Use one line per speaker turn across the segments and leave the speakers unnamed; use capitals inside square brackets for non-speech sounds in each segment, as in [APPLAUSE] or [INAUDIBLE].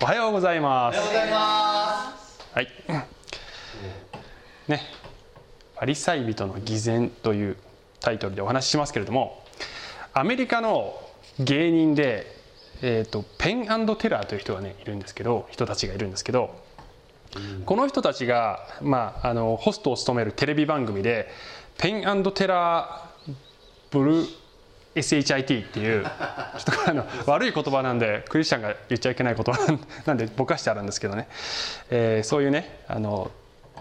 おはようございます。
おはようございます。
はい。ね。パリサイ人の偽善というタイトルでお話ししますけれどもアメリカの芸人で、えーと、ペンテラーという人がねいるんですけど人たちがいるんですけどこの人たちが、まあ、あのホストを務めるテレビ番組でペンテラーブル SHIT っていうちょっとあの [LAUGHS] 悪い言葉なんでクリスチャンが言っちゃいけない言葉 [LAUGHS] なんでぼかしてあるんですけどね、えー、そういうねあの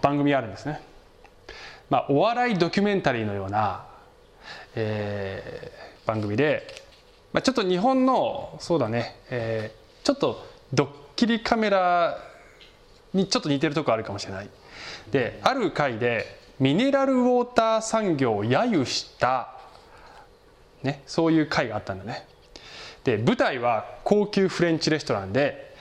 番組あるんですね、まあ、お笑いドキュメンタリーのような、えー、番組で、まあ、ちょっと日本のそうだね、えー、ちょっとドッキリカメラにちょっと似てるとこあるかもしれない。である回でミネラルウォーター産業を揶揄したね、そういう会があったんだね。で舞台は高級フレンチレストランで、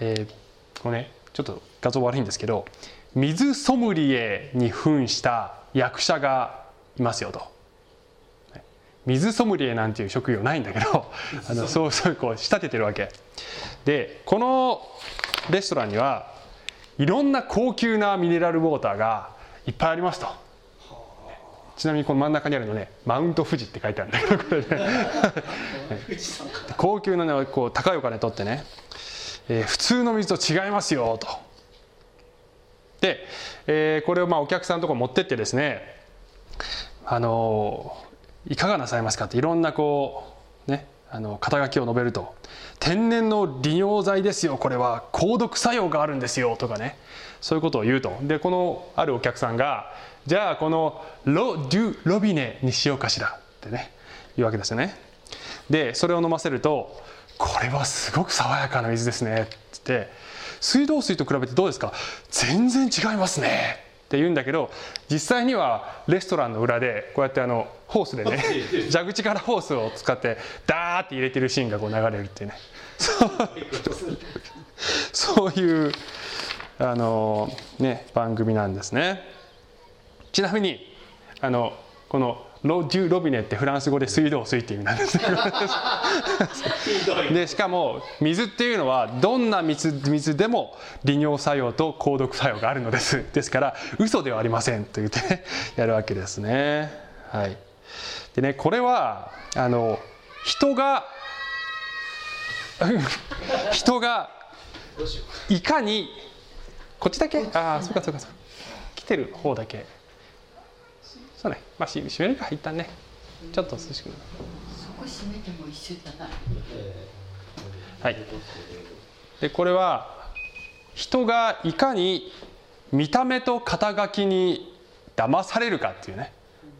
えー、これねちょっと画像悪いんですけど水ソムリエに扮した役者がいますよと。水ソムリエなんていう職業ないんだけどあのそうそうこう仕立ててるわけ。でこのレストランにはいろんな高級なミネラルウォーターがいっぱいありますとちなみにこの真ん中にあるのねマウント富士って書いてあるんだけどこれね。高級なねこう高いお金取ってね、えー、普通の水と違いますよと。で、えー、これをまあお客さんのとこ持ってってですねあのー、いかがなさいますかっていろんなこうねあの肩書きを述べると。天然の利尿剤ですよこれは。抗毒作用があるんですよとかね。そういうことを言うと。でこのあるお客さんがじゃあこのロ・デュ・ロビネにしようかしらってね言うわけですよね。でそれを飲ませるとこれはすごく爽やかな水ですねってって水道水と比べてどうですか？全然違いますねって言うんだけど実際にはレストランの裏でこうやってあのホースでね [LAUGHS] 蛇口からホースを使ってダーって入れてるシーンがこう流れるっていうね。そういうあのね番組なんですね。ちなみにあのこのロデュ・ロビネってフランス語で水道水っていう意味なんです。でしかも水っていうのはどんな水水でも利尿作用と抗毒作用があるのです。ですから嘘ではありませんと言って、ね、やるわけですね。はい。でねこれはあの人が [LAUGHS] 人がいかにこっちだけ？ああそうかそうかそうか。来てる方だけそうね。まあ閉めるか一旦ね。ちょっと涼しく
そこ閉めても一緒だな
はい。でこれは人がいかに見た目と肩書きに騙されるかっていうね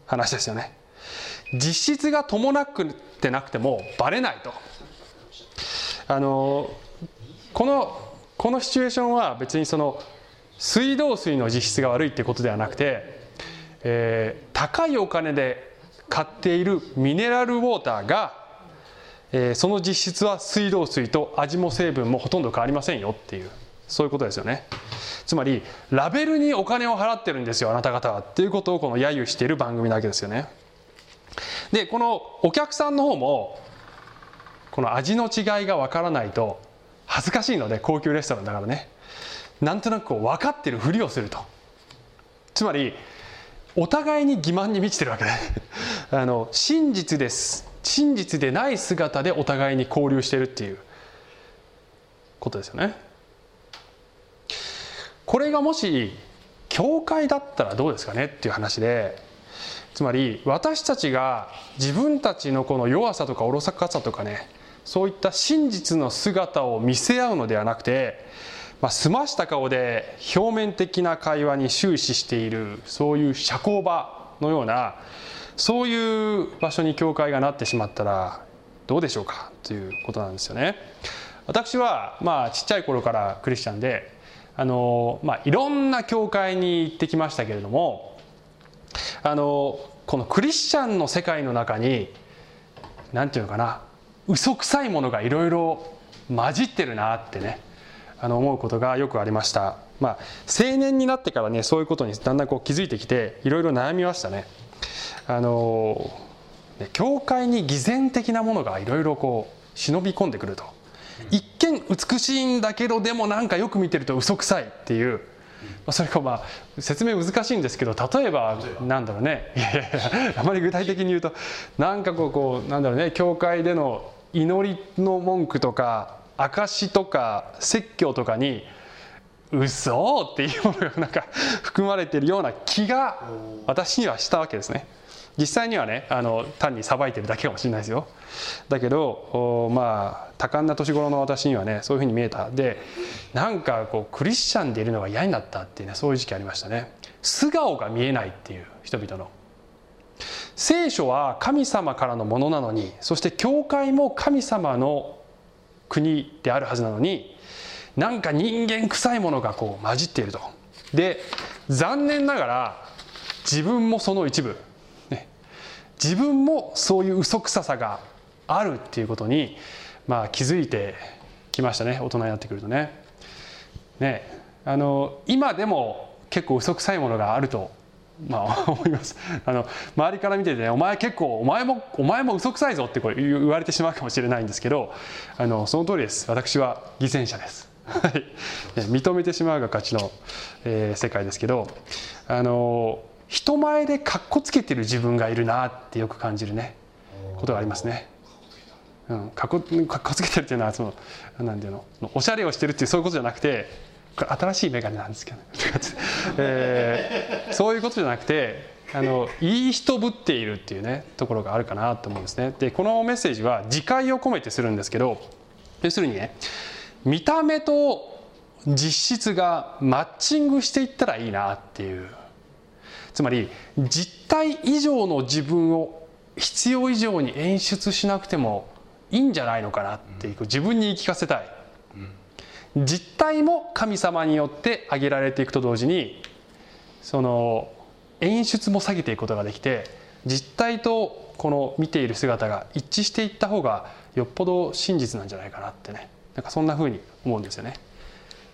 話ですよね。実質が伴ってなくてもバレないと。あのこのこのシチュエーションは別にその水道水の実質が悪いってことではなくてえー、高いお金で買っているミネラルウォーターが、えー、その実質は水道水と味も成分もほとんど変わりませんよっていうそういうことですよね。つまりラベルにお金を払ってるんですよあなた方はっていうことをこの揶揄している番組なわけですよね。でこのお客さんの方もこの味の違いがわからないと恥ずかしいので高級レストランだからね。なんとなくこう分かってるふりをすると。つまりお互いに欺瞞に満ちてるわけで [LAUGHS] あの真実です。真実でない姿でお互いに交流してるっていう。ことですよね。これがもし教会だったらどうですかねっていう話でつまり私たちが自分たちのこの弱さとかおろそかさとかねそういった真実の姿を見せ合うのではなくてまあ、澄ました顔で表面的な会話に終始しているそういう社交場のようなそういう場所に教会がなってしまったらどうでしょうかということなんですよね。私はまあちっちゃい頃からクリスチャンであの、まあ、いろんな教会に行ってきましたけれどもあのこのクリスチャンの世界の中に何て言うのかな嘘くさいものがいろいろ混じってるなってねあの思うことがよくありました。まあ、青年になってからねそういうことにだんだんこう気づいてきていろいろ悩みましたね。あの教会に偽善的なものがいろいろこう忍び込んでくると一見美しいんだけどでもなんかよく見てると嘘くさいっていう、それがまあ説明難しいんですけど例えばなんだろうねあまり具体的に言うとなんかこうこうなんだろうね教会での祈りの文句とか証とか説教とかに嘘っていうものがなんか [LAUGHS] 含まれているような気が私にはしたわけですね。実際にはねあの単にさばいてるだけかもしれないですよ。だけどまあ多感な年頃の私にはねそういうふうに見えた。でなんかこうクリスチャンでいるのが嫌になったっていうねそういう時期ありましたね。素顔が見えないっていう人々の。聖書は神様からのものなのにそして教会も神様の国であるはずなのになんか人間臭いものがこう混じっているとで残念ながら自分もその一部自分もそういう嘘くささがあるっていうことに、まあ、気づいてきましたね大人になってくるとね。ねあの今でも結構嘘くさいものがあると、まあ、思います。あの周りから見ててね「お前結構お前もお前も嘘くさいぞ」ってこれ言われてしまうかもしれないんですけどあのその通りです。私は偽善者です。認めてしまうが勝ちの、えー、世界ですけどあの人前でかっこつけてる自分がいるなってよく感じるね。ことがありますね。うん、かっこかっこつけてるっていうのはそのなんていうのおしゃれをしてるっていうそういうことじゃなくて新しい眼鏡なんですけど、[LAUGHS] えー、そういうことじゃなくてあのいい人ぶっているっていうねところがあるかなと思うんですね。でこのメッセージは自戒を込めてするんですけど要するにね見た目と実質がマッチングしていったらいいなっていう。つまり実体以上の自分を必要以上に演出しなくてもいいんじゃないのかなっていう自分に言い聞かせたい。実体も神様によって挙げられていくと同時にその演出も下げていくことができて実体とこの見ている姿が一致していった方がよっぽど真実なんじゃないかなってね。なんかそんな風に思うんですよね、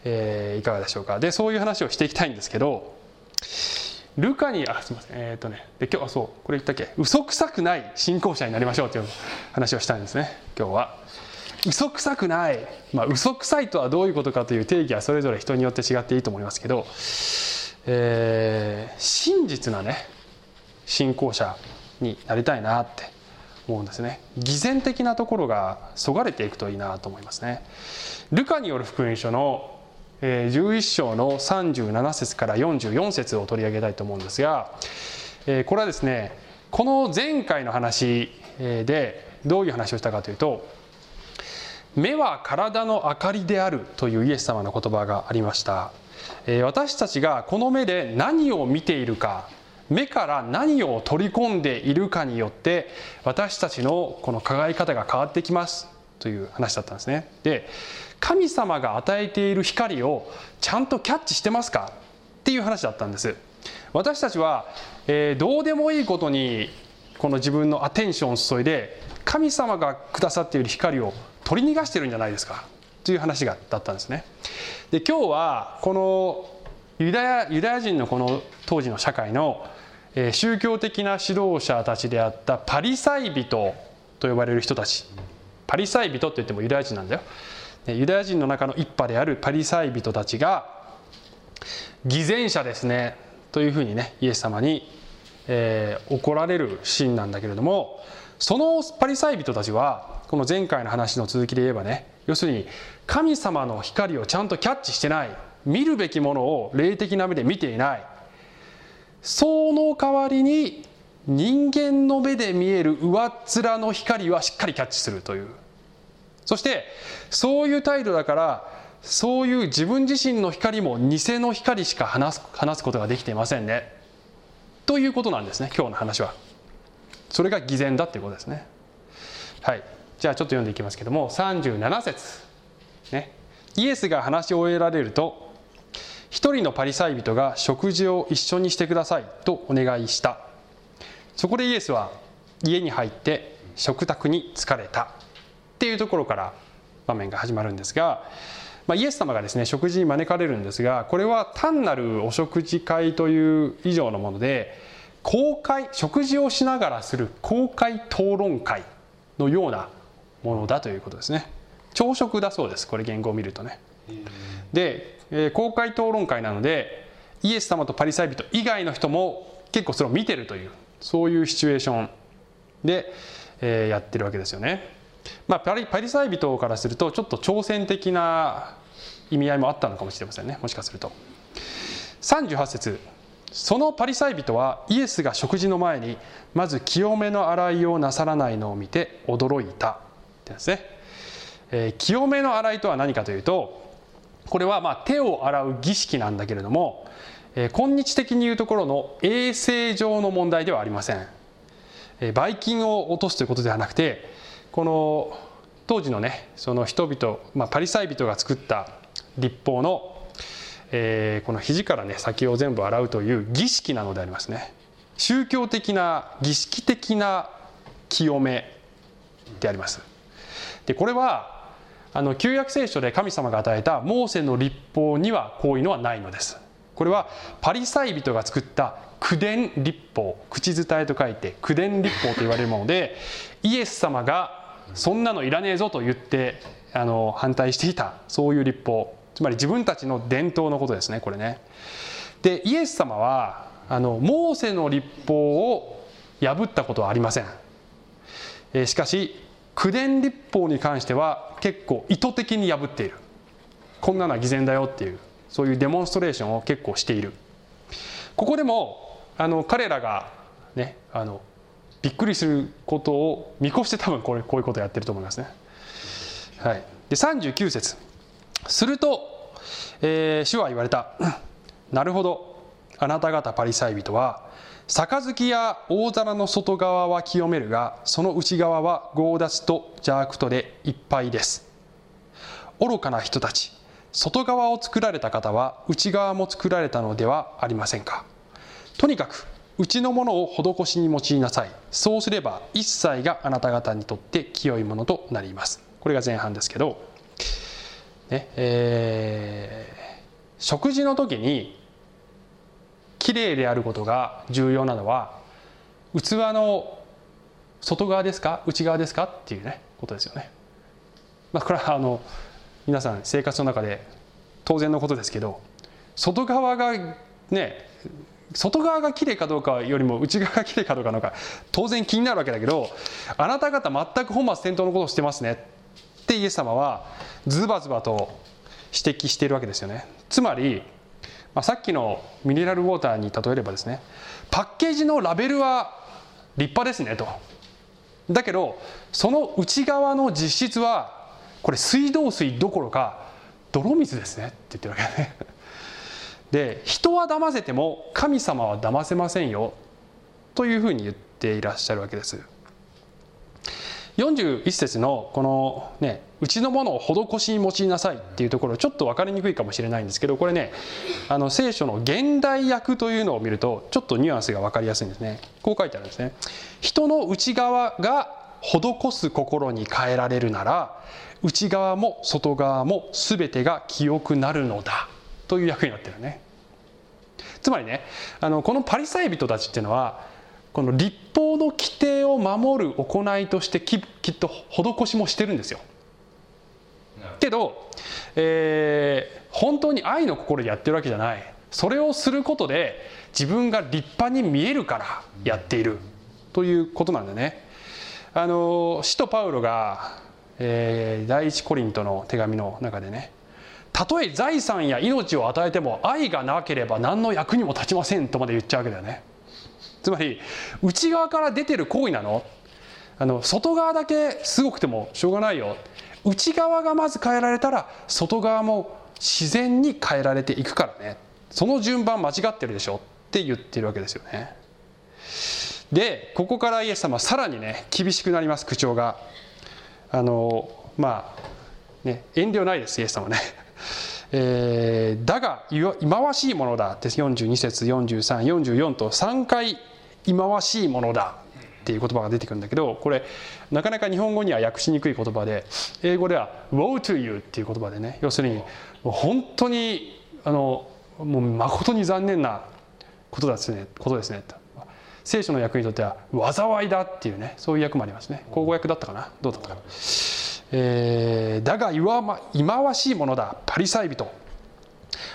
えー、いかがでしょうか。でそういう話をしていきたいんですけどルカにあすみません。えっ、ー、とね。で今日あそうこれ言ったっけ？嘘くさくない信仰者になりましょうという話をしたいんですね。今日は。嘘くさくない、まあ、嘘くさいとはどういうことかという定義はそれぞれ人によって違っていいと思いますけど、えー、真実なね信仰者になりたいなって思うんですね。偽善的なところがそがれていくといいなと思いますね。ルカによる福音書の11章の37節から44節を取り上げたいと思うんですがこれはですねこの前回の話でどういう話をしたかというと目は体の明かりであるというイエス様の言葉がありました。私たちがこの目で何を見ているか目から何を取り込んでいるかによって私たちのこの輝き方が変わってきますという話だったんですね。で神様が与えている光をちゃんとキャッチしてますかっていう話だったんです。私たちは、えー、どうでもいいことにこの自分のアテンションを注いで神様がくださっている光を取り逃がしてるんじゃないですか？という話がだったんですね。で今日はこのユダヤユダヤ人のこの当時の社会の、宗教的な指導者たちであったパリサイ人と呼ばれる人たち。パリサイ人って言ってもユダヤ人なんだよ。ユダヤ人の中の一派であるパリサイ人たちが偽善者ですね。というふうにねイエス様に、えー、怒られるシーンなんだけれどもそのパリサイ人たちはこの前回の話の続きで言えばね要するに神様の光をちゃんとキャッチしてない見るべきものを霊的な目で見ていないその代わりに人間の目で見える上っ面の光はしっかりキャッチするという。そしてそういう態度だからそういう自分自身の光も偽の光しか話す話すことができていませんね。ということなんですね今日の話は。それが偽善だっていうことですね。はい。じゃあちょっと読んでいきますけども37節。ね。イエスが話し終えられると一人のパリサイ人が食事を一緒にしてくださいとお願いした。そこでイエスは家に入って食卓に疲れた。っていうところから場面が始まるんですが、まあ、イエス様がですね食事に招かれるんですがこれは単なるお食事会という以上のもので公開食事をしながらする公開討論会のようなものだということですね。朝食だそうです。これ言語を見るとね。で、えー公開討論会なのでイエス様とパリサイ人以外の人も結構それを見てるというそういうシチュエーションで、えーやってるわけですよね、まあ、パリパリサイ人からするとちょっと挑戦的な意味合いもあったのかもしれませんね。もしかすると。38節。そのパリサイ人はイエスが食事の前にまず清めの洗いをなさらないのを見て驚いた。ってですね、えー清めの洗いとは何かというとこれはまあ手を洗う儀式なんだけれども、えー今日的に言うところの衛生上の問題ではありません、えーばい菌を落とすということではなくてこの当時のねその人々、まあ、パリサイ人が作った立法の、えーこの肘からね先を全部洗うという儀式なのでありますね。宗教的な儀式的な清めであります。でこれはあの旧約聖書で神様が与えたモーセの立法にはこういうのはないのです。これはパリサイ人が作った口伝立法口伝えと書いて口伝立法と言われるものでイエス様がそんなのいらねえぞと言ってあの反対していたそういう立法。つまり自分たちの伝統のことですねこれね。でイエス様はあのモーセの立法を破ったことはありません。えしかし口伝立法に関しては結構意図的に破っている。こんなのは偽善だよっていうそういうデモンストレーションを結構している。ここでもあの彼らがねあのびっくりすることを見越して多分これこういうことをやってると思いますね。はい、で39節。すると、えー主は言われた「[CLEARS THROAT] なるほど。あなた方パリサイ人は杯や大皿の外側は清めるがその内側は強奪と邪悪とでいっぱいです」愚かな人たち外側を作られた方は内側も作られたのではありませんか。とにかく内のものを施しに用いなさい。そうすれば一切があなた方にとって清いものとなります。これが前半ですけど、ねえー食事の時にきれいであることが重要なのは器の外側ですか？内側ですか？っていうねことですよね。まあ、これはあの皆さん生活の中で当然のことですけど外側がね外側がきれいかどうかよりも内側がきれいかどうかの方が当然気になるわけだけどあなた方全く本末転倒のことをしてますねってイエス様はズバズバと指摘しているわけですよね。つまり、まあ、さっきのミネラルウォーターに例えればですねパッケージのラベルは立派ですねと。だけどその内側の実質はこれ水道水どころか泥水ですねって言ってるわけね。[LAUGHS] で人は騙せても神様は騙せませんよというふうに言っていらっしゃるわけです。41節のこのねうちのものを施しに用いなさいっていうところちょっと分かりにくいかもしれないんですけどこれねあの聖書の現代訳というのを見るとちょっとニュアンスが分かりやすいんですね。こう書いてあるんですね人の内側が施す心に変えられるなら内側も外側も全てが清くなるのだという訳になってるね。つまりねあのこのパリサイ人たちっていうのはこの立法の規定を守る行いとしてききっと施しもしてるんですよ。けど、えー本当に愛の心でやってるわけじゃない。それをすることで自分が立派に見えるからやっている。ということなんだね。あの使徒パウロが、えー第一コリントの手紙の中でねたとえ財産や命を与えても愛がなければ何の役にも立ちませんとまで言っちゃうわけだよね。つまり内側から出てる行為なの。あの外側だけすごくてもしょうがないよ。内側がまず変えられたら外側も自然に変えられていくからね。その順番間違ってるでしょ。って言ってるわけですよね。でここからイエス様はさらにね厳しくなります口調が。あのまあね遠慮ないですイエス様ね。[LAUGHS] えーだが忌まわしいものだ。って42節4344と3回忌まわしいものだ。っていう言葉が出てくるんだけどこれなかなか日本語には訳しにくい言葉で英語では「woe to you」っていう言葉でね要するに本当にあのもう誠に残念なことですねことですねと。聖書の訳にとっては災いだっていうねそういう訳もありますね。口語訳だったかな？どうだったかな？えーだがいわま忌まわしいものだパリサイ人。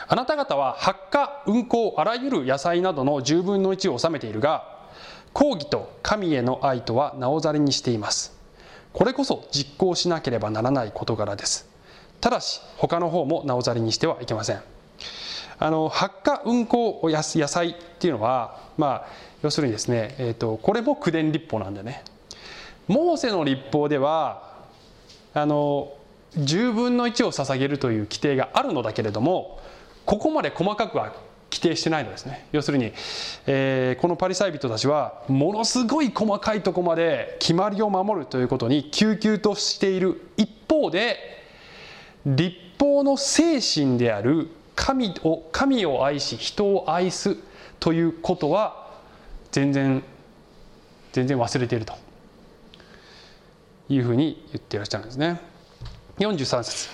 あなた方は発火運行あらゆる野菜などの10分の1を治めているが公義と神への愛とはなおざりにしています。これこそ実行しなければならない事柄です。ただし他の方もなおざりにしてはいけません。あの発火運行野野菜っていうのはまあ要するにですね、えー、とこれも口伝立法なんでね。モーセの立法ではあの10分の1を捧げるという規定があるのだけれどもここまで細かくは規定してないのですね。要するに、えーこのパリサイ人たちはものすごい細かいとこまで決まりを守るということに救急としている。一方で立法の精神である神を神を愛し人を愛すということは全然全然忘れていると。いうふうに言っていらっしゃるんですね。43節。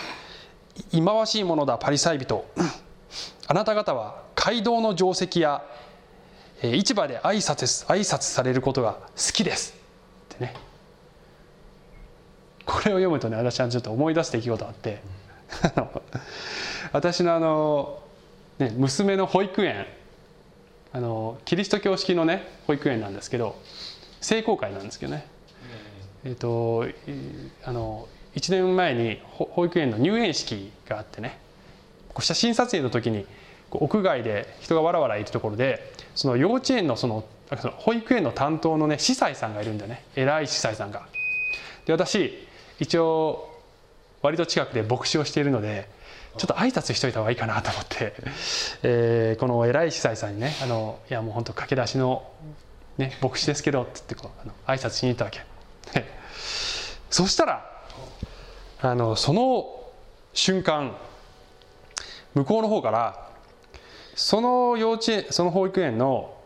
忌まわしいものだパリサイ人。あなた方は街道の定石やえー市場で挨拶す挨拶されることが好きです。ってね。これを読むとね私はちょっと思い出す出来事があって。私のあの、ね、娘の保育園あのキリスト教式のね保育園なんですけど聖公会なんですけどね。えっ、とあの1年前に保育園の入園式があってね。こう写真撮影の時に屋外で人がわらわらいるところでその幼稚園のその保育園の担当のね司祭さんがいるんだよね偉い司祭さんが。で私一応割と近くで牧師をしているのでちょっと挨拶しといた方がいいかなと思って、えーこの偉い司祭さんにね「あのいやもう本当駆け出しの、ね、牧師ですけど」って言ってこうあの挨拶しに行ったわけ。そしたらあのその瞬間向こうの方からその幼稚園その保育園の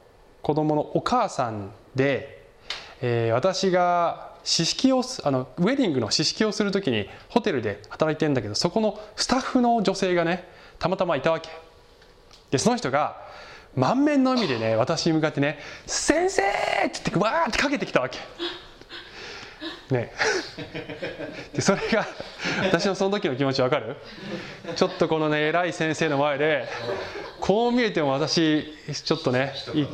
子供のお母さんで、えー私が試式をすあのウェディングの試式をする時にホテルで働いてるんだけどそこのスタッフの女性がねたまたまいたわけでその人が満面の笑みでね私に向かってね「先生!」って言ってわーってかけてきたわけね。でそれが私のその時の気持ちわかる？ちょっとこのね偉い先生の前でこう見えても私ちょっとねい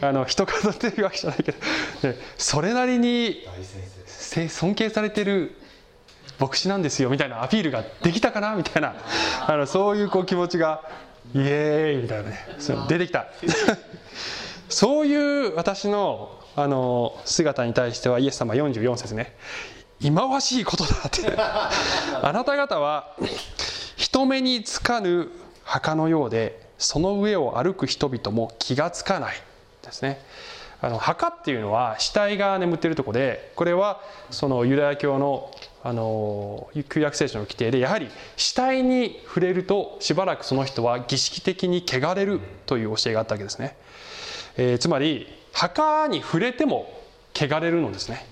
あの人数っていうわけじゃないけど、ね、それなりにせ尊敬されてる牧師なんですよみたいなアピールができたかな？みたいなあのそういうこう気持ちがイエーイみたいなね出てきた。[LAUGHS] そういう私のあの姿に対してはイエス様44節ね。忌まわしいことだって。[LAUGHS] あなた方は人目につかぬ墓のようでその上を歩く人々も気がつかないですね。あの墓っていうのは死体が眠っているところでこれはそのユダヤ教のあの旧約聖書の規定でやはり死体に触れるとしばらくその人は儀式的に汚れるという教えがあったわけですね、えーつまり墓に触れても汚れるのですね。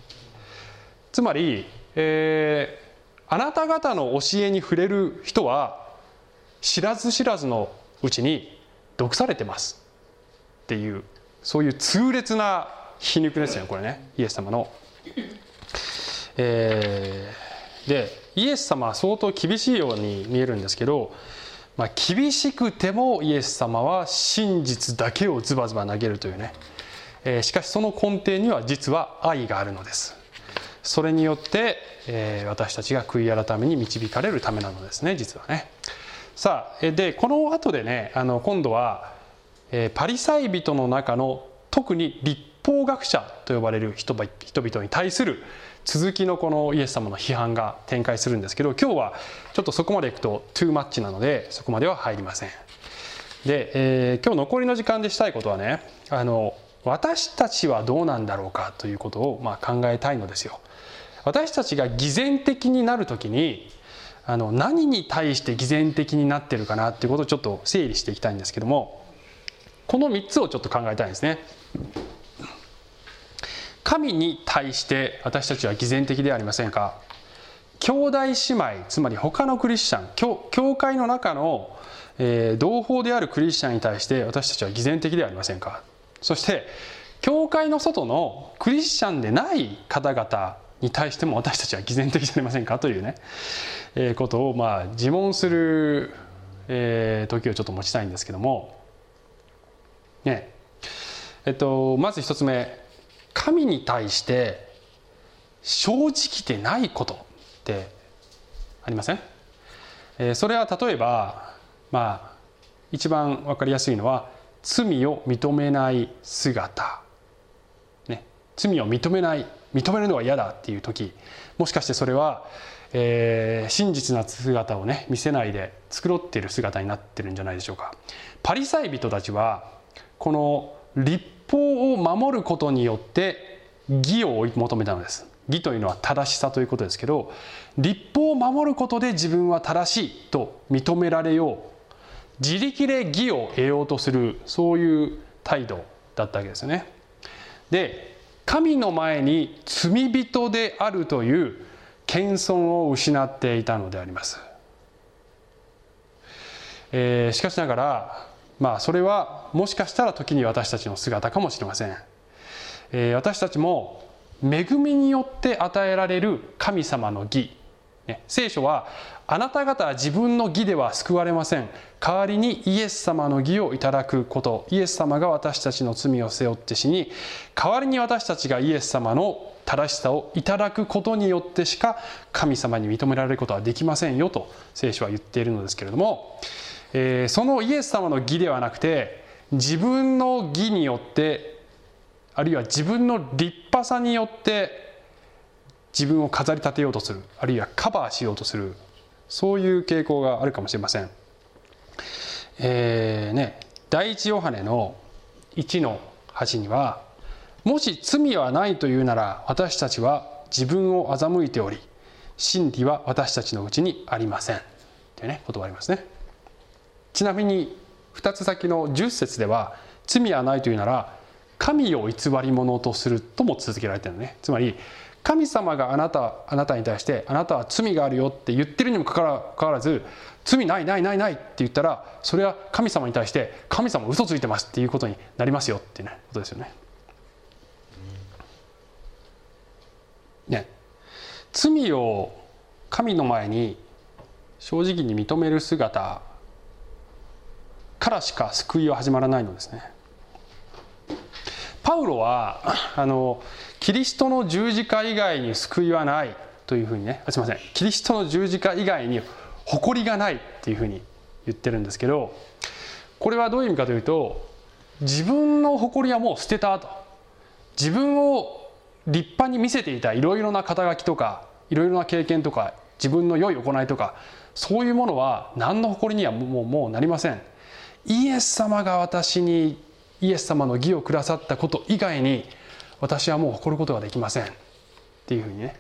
つまり、えーあなた方の教えに触れる人は知らず知らずのうちに毒されてますっていうそういう痛烈な皮肉ですよねこれね。イエス様の。えーでイエス様は相当厳しいように見えるんですけど、まあ、厳しくてもイエス様は真実だけをズバズバ投げるというね、えしかしその根底には実は愛があるのです。それによって、え私たちが悔い改めに導かれるためなのですね実はね。さあでこの後でねあの今度は、えパリサイ人の中の特に立法学者と呼ばれる人々人々に対する続きのこのイエス様の批判が展開するんですけど今日はちょっとそこまでいくとトゥーマッチなのでそこまでは入りません。で、えー今日残りの時間でしたいことはねあの私たちはどうなんだろうかということを、まあ、考えたいのですよ。私たちが偽善的になる時にあの何に対して偽善的になってるかなっていうことをちょっと整理していきたいんですけどもこの3つをちょっと考えたいんですね。神に対して私たちは偽善的ではありませんか。兄弟姉妹つまり他のクリスチャン教教会の中の、えー同胞であるクリスチャンに対して私たちは偽善的ではありませんか。そして教会の外のクリスチャンでない方々に対しても私たちは偽善的じゃありませんかというね、えー、ことをまあ自問する、えー、時をちょっと持ちたいんですけども。ね。えっとまず一つ目。神に対して正直でないことってありません、えー、それは例えばまあ一番分かりやすいのは罪を認めない姿、ね、罪を認めない認めるのは嫌だっていう時もしかしてそれは、えー、真実な姿をね見せないで繕っている姿になってるんじゃないでしょうか。パリサイ人たちはこの立法を守ることによって義を追い求めたのです。義というのは正しさということですけど立法を守ることで自分は正しいと認められよう自力で義を得ようとするそういう態度だったわけですよね。で神の前に罪人であるという謙遜を失っていたのであります、えー、しかしながらまあそれはもしかしたら時に私たちの姿かもしれません、えー、私たちも恵みによって与えられる神様の義、ね、聖書はあなた方は自分の義では救われません。代わりにイエス様の義をいただくこと。イエス様が私たちの罪を背負って死に代わりに私たちがイエス様の正しさをいただくことによってしか神様に認められることはできませんよと聖書は言っているのですけれども、えー、そのイエス様の義ではなくて自分の義によってあるいは自分の立派さによって自分を飾り立てようとする。あるいはカバーしようとする。そういう傾向があるかもしれません。えーね、第一ヨハネの1の8には「もし罪はないというなら私たちは自分を欺いており真理は私たちのうちにありません」っていうね言葉ありますね。ちなみに2つ先の10節では「罪はないというなら神を偽り者とする」とも続けられてるのねつまり神様があなたあなたに対してあなたは罪があるよって言ってるにもかかわらず罪ないないないないって言ったらそれは神様に対して神様嘘ついてますっていうことになりますよっていうねことですよね。ね罪を神の前に正直に認める姿からしか救いは始まらないのですね。パウロはあのキリストの十字架以外に救いはないというふうにねすいません。キリストの十字架以外に誇りがないっていうふうに言ってるんですけどこれはどういう意味かというと自分の誇りはもう捨てたと。自分を立派に見せていたいろいろな肩書きとかいろいろな経験とか自分の良い行いとかそういうものは何の誇りにはもうもうなりません。イエス様が私にイエス様の義をくださったこと以外に私はもう誇ることができません。っていうふうにね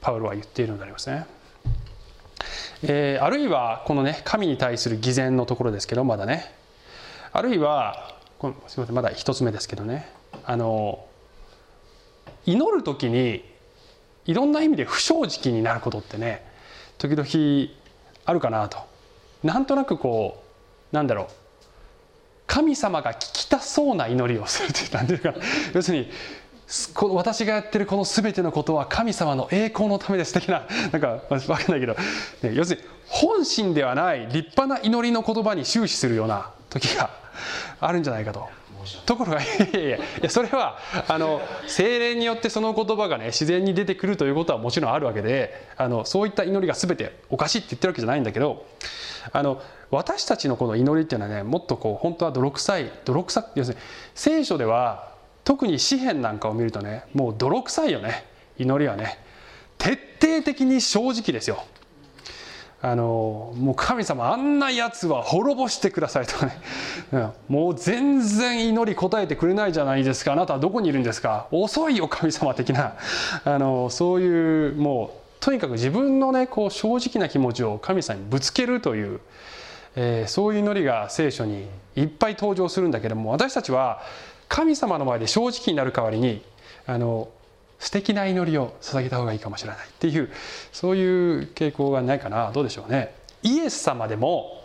パウロは言っているのでありますね。えー、あるいはこのね神に対する偽善のところですけどまだね。あるいはこのすみませんまだ一つ目ですけどね。あの祈る時にいろんな意味で不正直になることってね時々あるかなと。なんとなくこうなんだろう。神様が聞きたそうな祈りをするって何ていうか要するにこ私がやってるこの全てのことは神様の栄光のためです的な [LAUGHS] なんか分かんないけど、ね、要するに本心ではない立派な祈りの言葉に終始するような時が [LAUGHS] あるんじゃないかと。ところが [LAUGHS] いやいやいやそれはあの精霊によってその言葉がね自然に出てくるということはもちろんあるわけであのそういった祈りが全ておかしいって言ってるわけじゃないんだけどあの私たちのこの祈りっていうのはねもっとこう本当は泥臭い泥臭要するに聖書では特に詩篇なんかを見るとねもう泥臭いよね。祈りはね。徹底的に正直ですよ。あのもう神様あんなやつは滅ぼしてくださいとかね、うん、もう全然祈り答えてくれないじゃないですか。あなたはどこにいるんですか。遅いよ神様的な。あのそういうもうとにかく自分のねこう正直な気持ちを神様にぶつけるという、えー、そういう祈りが聖書にいっぱい登場するんだけども私たちは神様の前で正直になる代わりにあの素敵な祈りを捧げた方がいいかもしれないっていうそういう傾向がないかな。どうでしょうね。イエス様でも、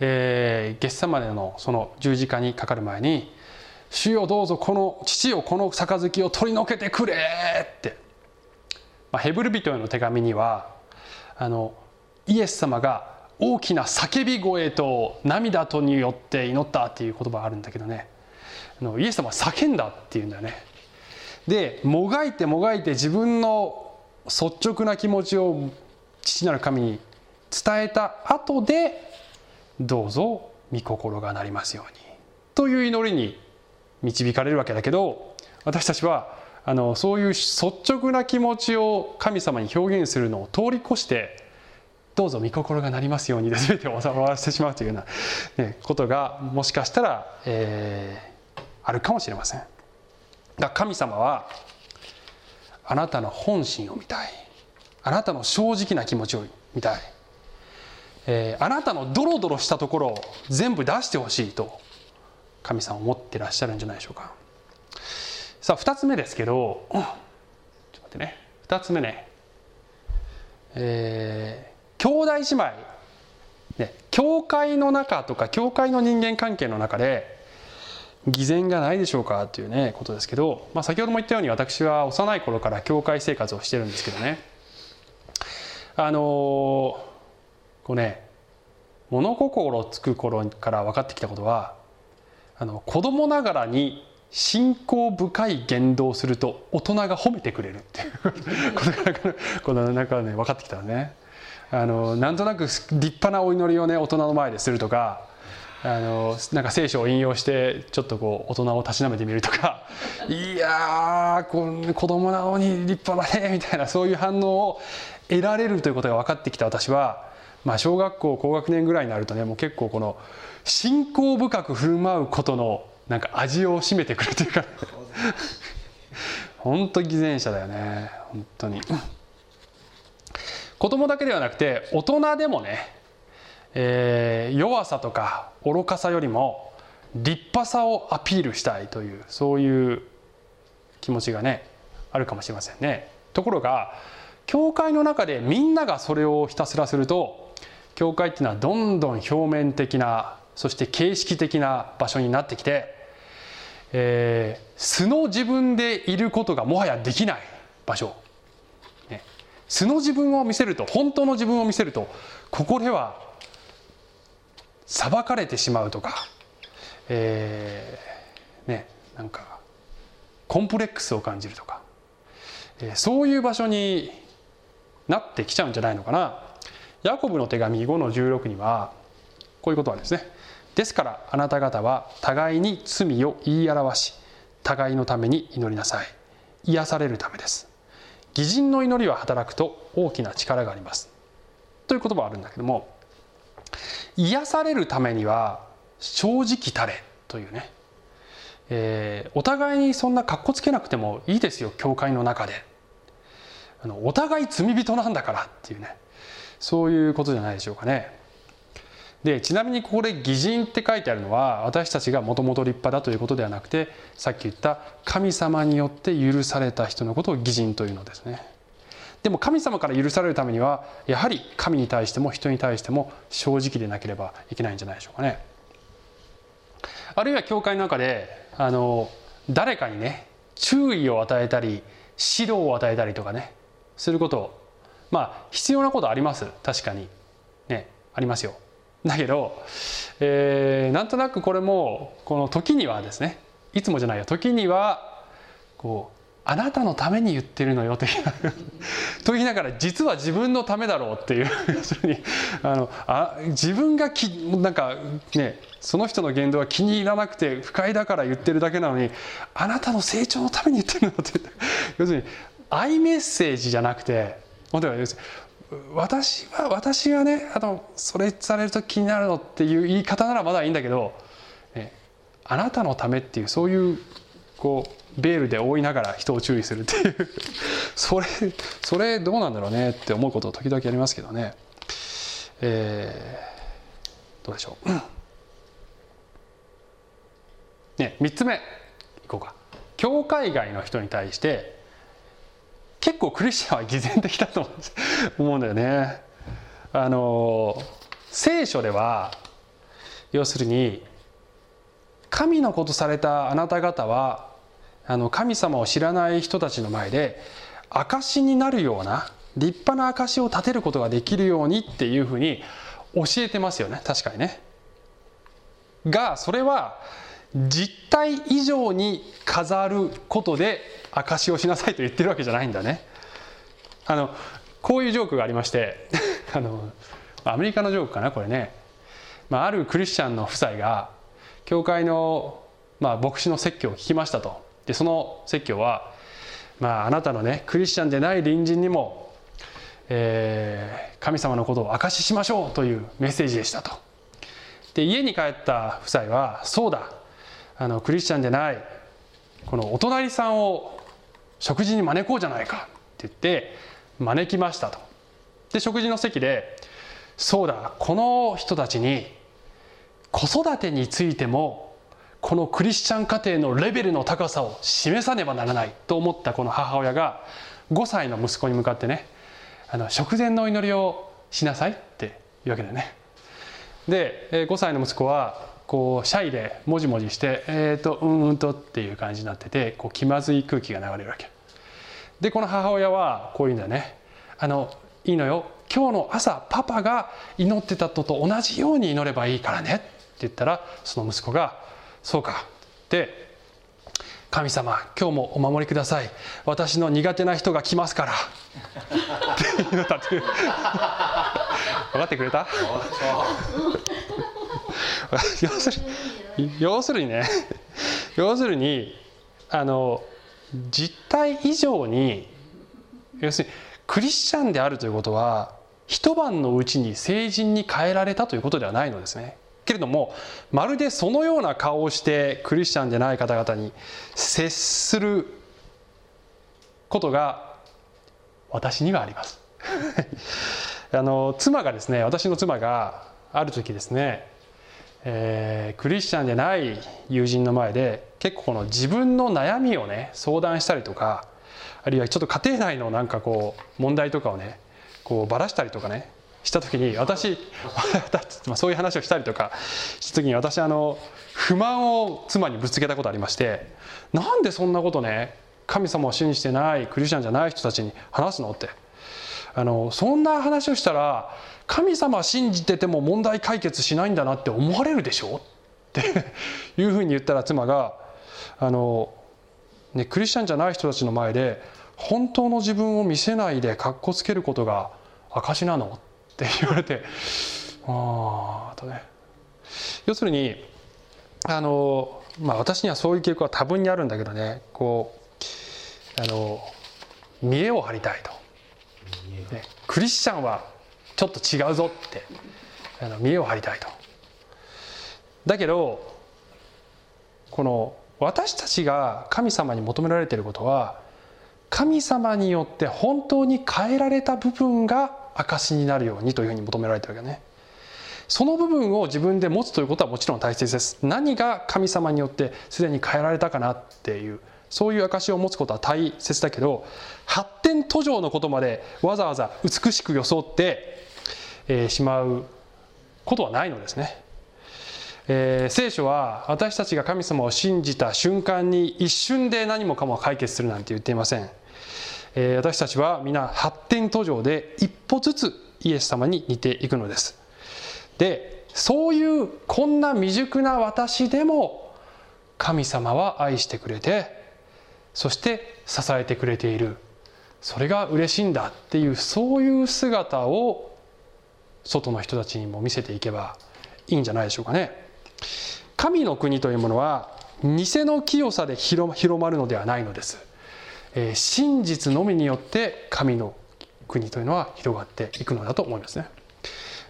えー、ゲッサマネのその十字架にかかる前に「主よどうぞこの父よこの杯を取り除けてくれ」って。まあ、ヘブル人への手紙にはあのイエス様が大きな叫び声と涙とによって祈ったっていう言葉があるんだけどね。のイエス様は叫んだっていうんだよね。でもがいてもがいて自分の率直な気持ちを父なる神に伝えた後でどうぞ御心がなりますように。という祈りに導かれるわけだけど私たちはあのそういう率直な気持ちを神様に表現するのを通り越してどうぞ御心がなりますようにで全てを収まらせてしまうというような、ね、ことがもしかしたら、えー、あるかもしれません。だ神様はあなたの本心を見たい。あなたの正直な気持ちを見たい、えー、あなたのドロドロしたところを全部出してほしいと神様思ってらっしゃるんじゃないでしょうか。さあ2つ目ですけど、ちょっと待ってね。2つ目ね。えー、兄弟姉妹。ね教会の中とか教会の人間関係の中で偽善がないでしょうかというねことですけど、まあ、先ほども言ったように私は幼い頃から教会生活をしてるんですけどね。あのこうね物心つく頃から分かってきたことはあの子供ながらに信仰深い言動をすると大人が褒めてくれるっていうことがこの中ね分かってきたらね。あのなんとなく立派なお祈りをね大人の前でするとかあのなんか聖書を引用してちょっとこう大人をたしなめてみるとか。[LAUGHS] いやー子供なのに立派だねみたいなそういう反応を得られるということが分かってきた私は、まあ、小学校高学年ぐらいになるとねもう結構この信仰深く振る舞うことのなんか味を占めてくるというか。本当偽善者だよね本当に。子供だけではなくて大人でもねえー、弱さとか愚かさよりも立派さをアピールしたいというそういう気持ちがねあるかもしれませんね。ところが教会の中でみんながそれをひたすらすると教会っていうのはどんどん表面的なそして形式的な場所になってきて、えー、素の自分でいることがもはやできない場所、ね、素の自分を見せると本当の自分を見せるとここでは裁かれてしまうとか、えー、ねなんかコンプレックスを感じるとか、えー、そういう場所になってきちゃうんじゃないのかな。ヤコブの手紙5の16にはこういうことなんですね。ですからあなた方は互いに罪を言い表し互いのために祈りなさい。癒されるためです。義人の祈りは働くと大きな力があります。という言葉があるんだけども癒されるためには正直たれというね、えー、お互いにそんなかっこつけなくてもいいですよ教会の中で。あのお互い罪人なんだからっていうね。そういうことじゃないでしょうかね。でちなみにここで「義人」って書いてあるのは私たちがもともと立派だということではなくてさっき言った神様によって許された人のことを義人というのですね。でも神様から許されるためにはやはり神に対しても人に対しても正直でなければいけないんじゃないでしょうかね。あるいは教会の中であの誰かにね注意を与えたり指導を与えたりとかねすることまあ必要なことあります確かにねありますよ。だけど、えー、なんとなくこれもこの時にはですねいつもじゃないよ時にはこうあなたのために言ってるのよと [LAUGHS] と言いながら実は自分のためだろうっていう。要するにあのあ自分がきなんかねその人の言動は気に入らなくて不快だから言ってるだけなのにあなたの成長のために言ってるのって。[LAUGHS] 要するに愛メッセージじゃなくて私は私がねあのそれされると気になるのっていう言い方ならまだいいんだけど、ね、あなたのためっていうそういうこうベールで覆いながら人を注意するっていう。[LAUGHS] それそれどうなんだろうねって思うこと時々ありますけどね。えー、どうでしょう、[COUGHS] ね3つ目。いこうか。教会外の人に対して結構クリスチャンは偽善的だと思うんだよね。あの聖書では要するに神のことされたあなた方はあの神様を知らない人たちの前で証になるような立派な証を立てることができるようにっていうふうに教えてますよね確かにね。がそれは実体以上に飾ることで証をしなさいと言ってるわけじゃないんだね。あのこういうジョークがありまして [LAUGHS] あのアメリカのジョークかなこれね、まあ、あるクリスチャンの夫妻が教会の、まあ、牧師の説教を聞きましたとでその説教は、まあ、あなたのねクリスチャンでない隣人にも、えー、神様のことを証ししましょうというメッセージでしたと。で家に帰った夫妻はそうだあのクリスチャンでないこのお隣さんを食事に招こうじゃないかって言って招きましたと。で食事の席でそうだこの人たちに子育てについてもこのクリスチャン家庭のレベルの高さを示さねばならないと思ったこの母親が5歳の息子に向かってねあの食前の祈りをしなさいっていうわけだよね。で5歳の息子はこうシャイでもじもじして「えーとうんうんと」っていう感じになっててこう気まずい空気が流れるわけ。でこの母親はこういうんだよね。あのいいのよ。今日の朝パパが祈ってたとと同じように祈ればいいからねって言ったらその息子が「そうか」って「神様今日もお守りください。私の苦手な人が来ますから」って祈ったって。分かってくれた？[LAUGHS] 要するに要するにね。要するにあの実態以上に要するにクリスチャンであるということは一晩のうちに成人に変えられたということではないのですね。けれどもまるでそのような顔をしてクリスチャンでない方々に接することが私にはあります。[LAUGHS] あの妻がですね私の妻がある時ですね、えー、クリスチャンでない友人の前で結構この自分の悩みをね相談したりとかあるいはちょっと家庭内のなんかこう問題とかをねこうばらしたりとかねした時に私 [LAUGHS] そういう話をしたりとかした時に私あの不満を妻にぶつけたことありましてなんでそんなことね神様を信じてないクリスチャンじゃない人たちに話すのって。あのそんな話をしたら神様信じてても問題解決しないんだなって思われるでしょ？っていうふうに言ったら妻があの、ね、クリスチャンじゃない人たちの前で本当の自分を見せないでかっこつけることが証なの？って言われてああとね。要するにあの、まあ、私にはそういう傾向は多分にあるんだけどね。こうあの見栄を張りたいと、ね、クリスチャンはちょっと違うぞって。あの見栄を張りたいと。だけどこの私たちが神様に求められていることは神様によって本当に変えられた部分が証になるようにというふうに求められてるわけね。その部分を自分で持つということはもちろん大切です。何が神様によってすでに変えられたかなっていうそういう証を持つことは大切だけど発展途上のことまでわざわざ美しく装って、えー、しまうことはないのですね、えー、聖書は私たちが神様を信じた瞬間に一瞬で何もかも解決するなんて言っていません。え私たちは皆発展途上で一歩ずつイエス様に似ていくのです。でそういうこんな未熟な私でも神様は愛してくれてそして支えてくれている。それが嬉しいんだっていうそういう姿を外の人たちにも見せていけばいいんじゃないでしょうかね。神の国というものは偽の清さで広まるのではないのです。え真実のみによって神の国というのは広がっていくのだと思いますね。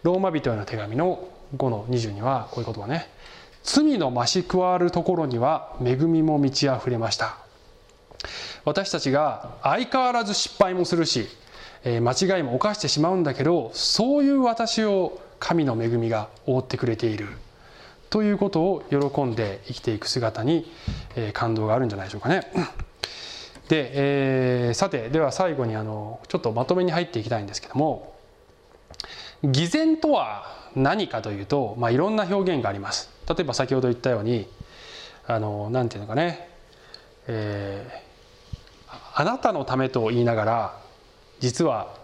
ローマ人への手紙の5の20にはこういう言葉ね「罪の増し加わるところには恵みも満ち溢れました」私たちが相変わらず失敗もするし、え間違いも犯してしまうんだけどそういう私を神の恵みが覆ってくれているということを喜んで生きていく姿に、え感動があるんじゃないでしょうかね。で、えー、さてでは最後にあのちょっとまとめに入っていきたいんですけども偽善とは何かというと、まあ、いろんな表現があります。例えば先ほど言ったようにあのなんていうのかね、えー、あなたのためと言いながら実は、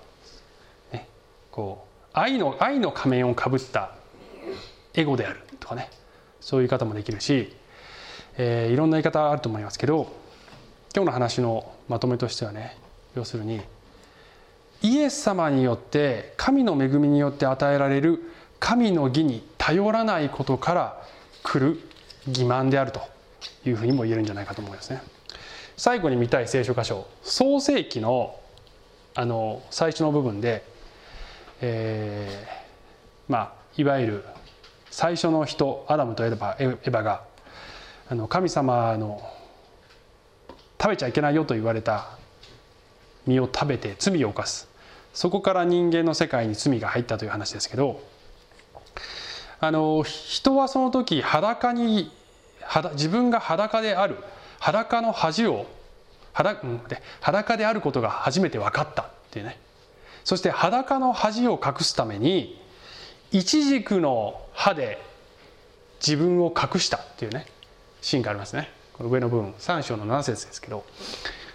ね、こう愛の愛の仮面をかぶったエゴであるとかねそういう言い方もできるし、えー、いろんな言い方あると思いますけど今日の話のまとめとしてはね要するにイエス様によって神の恵みによって与えられる神の義に頼らないことから来る欺瞞であるというふうにも言えるんじゃないかと思いますね。最後に見たい聖書箇所創世記のあの最初の部分で、えー、まあいわゆる最初の人アダムとエヴァがあの神様の食べちゃいけないよと言われた実を食べて罪を犯す。そこから人間の世界に罪が入ったという話ですけどあの人はその時裸に自分が裸である裸の恥を裸で裸であることが初めて分かったっていうね。そして裸の恥を隠すためにイチジクの歯で自分を隠したっていうねシーンがありますね。この上の部分3章の7節ですけど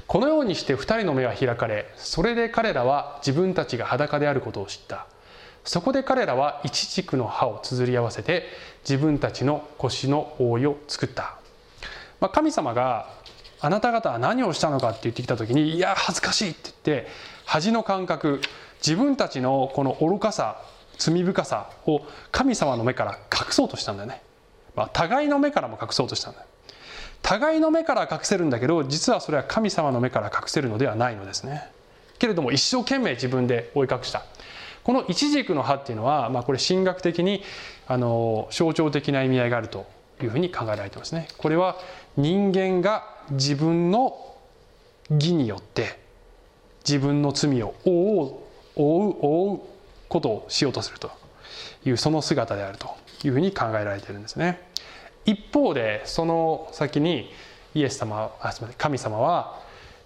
このようにして2人の目は開かれそれで彼らは自分たちが裸であることを知った。そこで彼らはイチジクの葉を綴り合わせて自分たちの腰の覆いを作った、まあ、神様があなた方は何をしたのかって言ってきた時にいや恥ずかしいって言って恥の感覚自分たちのこの愚かさ罪深さを神様の目から隠そうとしたんだよね、まあ、互いの目からも隠そうとしたんだよ。互いの目から隠せるんだけど実はそれは神様の目から隠せるのではないのですねけれども一生懸命自分で追い隠したこのイチジクの葉っていうのは、まあ、これ神学的にあの象徴的な意味合いがあるというふうに考えられてますね。これは人間が自分の義によって自分の罪を覆う覆う覆うことをしようとするというその姿であるというふうに考えられているんですね。一方でその先にイエス様あすみません神様は、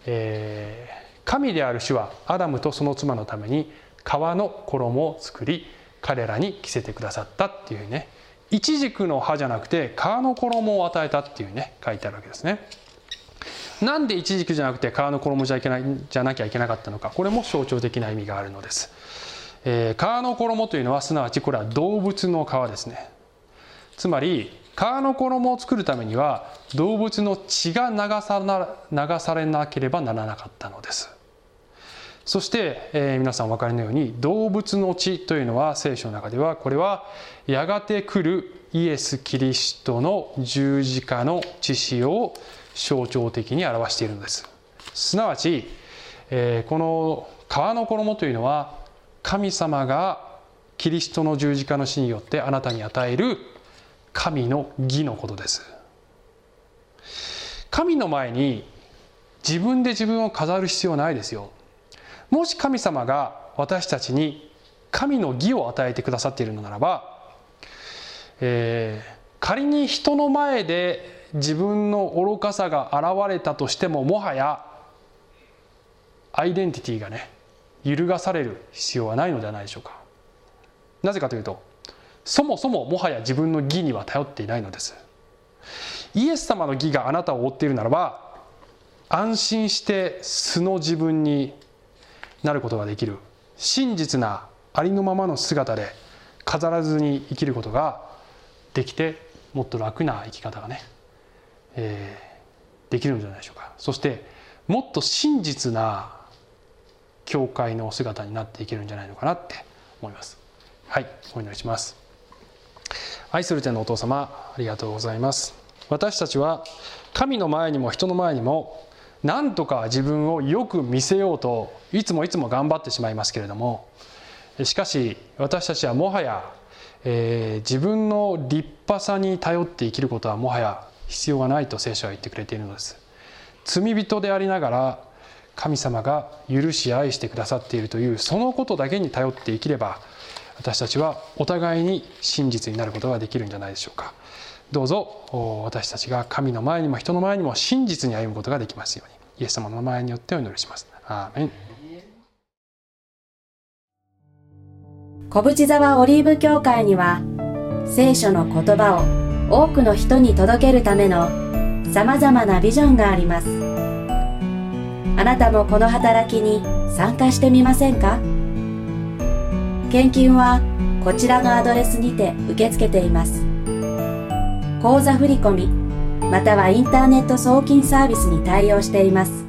えー、神である主はアダムとその妻のために革の衣を作り彼らに着せてくださったっていうねイチジクの葉じゃなくて革の衣を与えたっていうね書いてあるわけですね。なんでイチジクじゃなくて革の衣じゃいけないじゃなきゃいけなかったのかこれも象徴的な意味があるのです。えー、革の衣というのはすなわちこれは動物の皮ですね。つまり革の衣を作るためには動物の血が流さな流されなければならなかったのです。そして、えー、皆さんお分かりのように動物の血というのは聖書の中ではこれはやがて来るイエス・キリストの十字架の血潮を象徴的に表しているのですすなわち、えー、この皮の衣というのは神様がキリストの十字架の死によってあなたに与える神の義のことです。神の前に自分で自分を飾る必要ないですよ。もし神様が私たちに神の義を与えてくださっているのならば、えー、仮に人の前で自分の愚かさが現れたとしてももはやアイデンティティがね揺るがされる必要はないのではないでしょうか。なぜかというとそもそももはや自分の義には頼っていないのです。イエス様の義があなたを覆っているならば安心して素の自分になることができる。真実なありのままの姿で飾らずに生きることができてもっと楽な生き方がね、えー、できるんじゃないでしょうか。そしてもっと真実な教会の姿になっていけるんじゃないのかなって思います。はいお祈りします。愛する天のお父様ありがとうございます。私たちは神の前にも人の前にもなんとか自分をよく見せようといつもいつも頑張ってしまいますけれどもしかし私たちはもはや、えー、自分の立派さに頼って生きることはもはや必要がないと聖書は言ってくれているのです。罪人でありながら神様が許し愛してくださっているというそのことだけに頼って生きれば私たちはお互いに真実になることができるんじゃないでしょうか。どうぞ私たちが神の前にも人の前にも真実に歩むことができますようにイエス様の名前によってお祈りします。アーメン
小淵沢オリーブ教会には聖書の言葉を多くの人に届けるためのさまざまなビジョンがありますあなたもこの働きに参加してみませんか？献金はこちらのアドレスにて受け付けています。口座振込またはインターネット送金サービスに対応しています。